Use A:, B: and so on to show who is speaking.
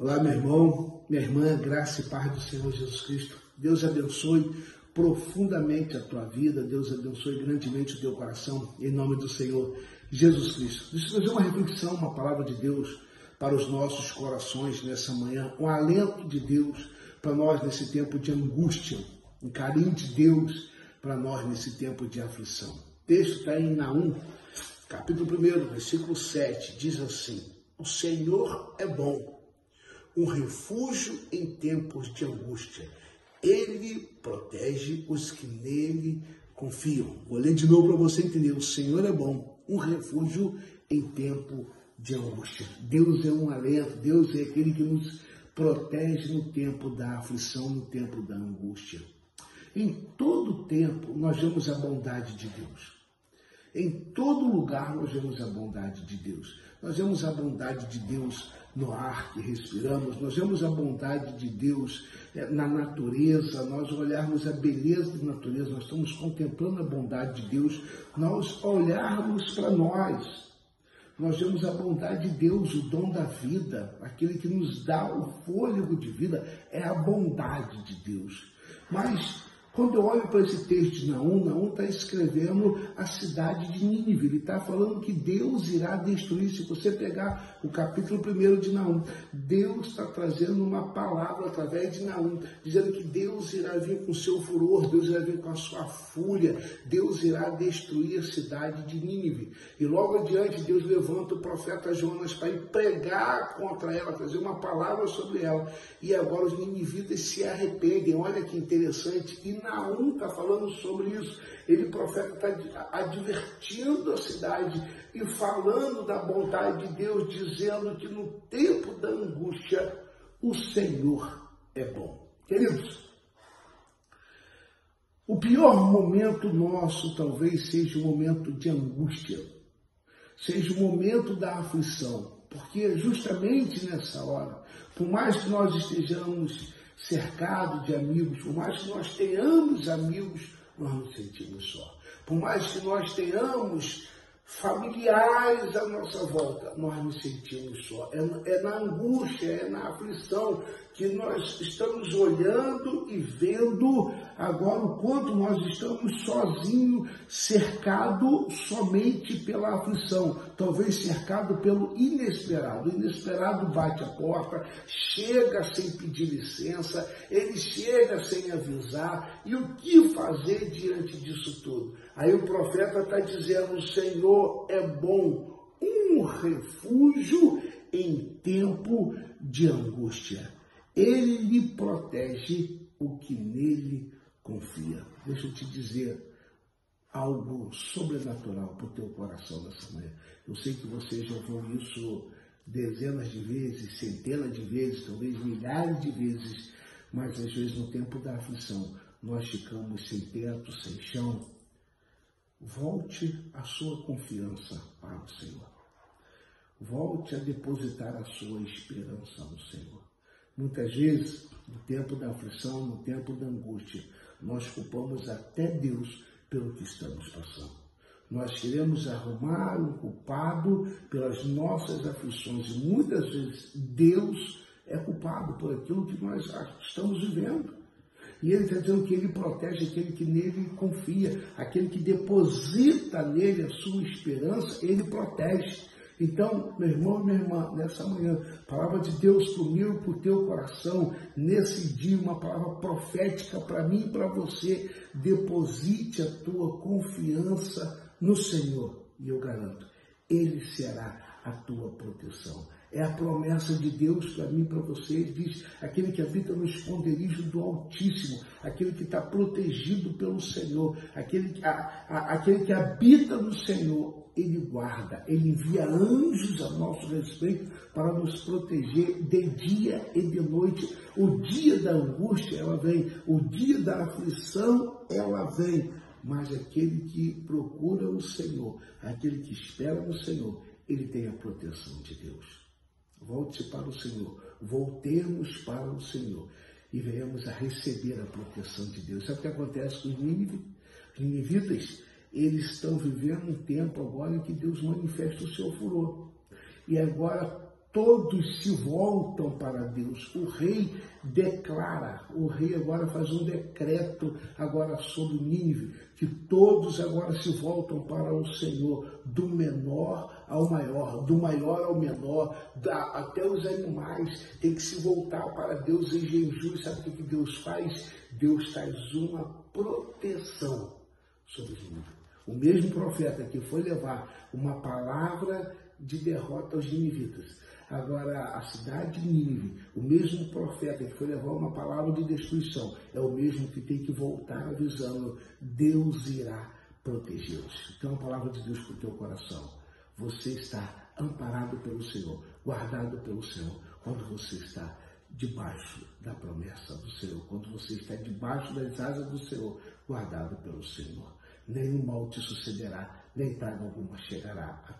A: Olá, meu irmão, minha irmã, graça e paz do Senhor Jesus Cristo. Deus abençoe profundamente a tua vida, Deus abençoe grandemente o teu coração, em nome do Senhor Jesus Cristo. Deixa eu fazer uma reflexão, uma palavra de Deus para os nossos corações nessa manhã, um alento de Deus para nós nesse tempo de angústia, um carinho de Deus para nós nesse tempo de aflição. O texto está em Naum, capítulo 1, versículo 7, diz assim: O Senhor é bom um refúgio em tempos de angústia. Ele protege os que nele confiam. Vou ler de novo para você entender. O Senhor é bom, um refúgio em tempo de angústia. Deus é um alento, Deus é aquele que nos protege no tempo da aflição, no tempo da angústia. Em todo tempo nós vemos a bondade de Deus. Em todo lugar nós vemos a bondade de Deus. Nós vemos a bondade de Deus no ar que respiramos, nós vemos a bondade de Deus eh, na natureza, nós olharmos a beleza da natureza, nós estamos contemplando a bondade de Deus, nós olharmos para nós, nós vemos a bondade de Deus, o dom da vida, aquele que nos dá o fôlego de vida, é a bondade de Deus. Mas quando eu olho para esse texto de Naum, Naum está escrevendo a cidade de Nínive. Ele está falando que Deus irá destruir. Se você pegar o capítulo 1 de Naum, Deus está trazendo uma palavra através de Naum, dizendo que Deus irá vir com seu furor, Deus irá vir com a sua fúria, Deus irá destruir a cidade de Nínive. E logo adiante, Deus levanta o profeta Jonas para ir pregar contra ela, trazer uma palavra sobre ela. E agora os ninivitas se arrependem. Olha que interessante. E Naum está falando sobre isso. Ele, profeta, está advertindo a cidade e falando da bondade de Deus, dizendo que no tempo da angústia o Senhor é bom. Queridos, o pior momento nosso talvez seja o momento de angústia, seja o momento da aflição, porque justamente nessa hora, por mais que nós estejamos cercado de amigos, por mais que nós tenhamos amigos, nós nos sentimos só. Por mais que nós tenhamos familiares à nossa volta, nós nos sentimos só. É, é, na angústia, é na aflição que nós estamos olhando e vendo agora o quanto nós estamos sozinhos, cercado somente pela aflição, talvez cercado pelo inesperado. O inesperado bate a porta, chega sem pedir licença, ele chega sem avisar. E o que fazer diante disso tudo? Aí o profeta está dizendo: o Senhor é bom, um refúgio em tempo de angústia. Ele lhe protege o que nele confia. Deixa eu te dizer algo sobrenatural para o teu coração nessa manhã. Eu sei que você já ouviu isso dezenas de vezes, centenas de vezes, talvez milhares de vezes, mas às vezes no tempo da aflição nós ficamos sem teto, sem chão. Volte a sua confiança para o Senhor. Volte a depositar a sua esperança no Senhor. Muitas vezes, no tempo da aflição, no tempo da angústia, nós culpamos até Deus pelo que estamos passando. Nós queremos arrumar um culpado pelas nossas aflições e muitas vezes Deus é culpado por aquilo que nós estamos vivendo. E ele está dizendo que ele protege aquele que nele confia, aquele que deposita nele a sua esperança, ele protege. Então, meu irmão e minha irmã, nessa manhã, palavra de Deus para o meu e para o teu coração, nesse dia, uma palavra profética para mim e para você. Deposite a tua confiança no Senhor. E eu garanto, Ele será a tua proteção. É a promessa de Deus para mim e para você. Diz aquele que habita no esconderijo do Altíssimo, aquele que está protegido pelo Senhor, aquele, a, a, aquele que habita no Senhor ele guarda, ele envia anjos a nosso respeito para nos proteger de dia e de noite. O dia da angústia, ela vem, o dia da aflição, ela vem. Mas aquele que procura o Senhor, aquele que espera no Senhor, ele tem a proteção de Deus. Volte para o Senhor, voltemos para o Senhor e venhamos a receber a proteção de Deus. Sabe o que acontece com os ninivitas? eles estão vivendo um tempo agora em que Deus manifesta o seu furor. E agora todos se voltam para Deus. O rei declara, o rei agora faz um decreto agora sobre Nínive, que todos agora se voltam para o Senhor, do menor ao maior, do maior ao menor, da, até os animais têm que se voltar para Deus em jejum. Sabe o que Deus faz? Deus traz uma proteção sobre Nínive. O mesmo profeta que foi levar uma palavra de derrota aos ninivitas Agora, a cidade de Nínive, o mesmo profeta que foi levar uma palavra de destruição, é o mesmo que tem que voltar avisando: Deus irá protegê-los. Então, a palavra de Deus para o teu coração. Você está amparado pelo Senhor, guardado pelo Senhor, quando você está debaixo da promessa do Senhor, quando você está debaixo das asas do Senhor, guardado pelo Senhor. Nenhum mal te sucederá, nem praga alguma chegará a tua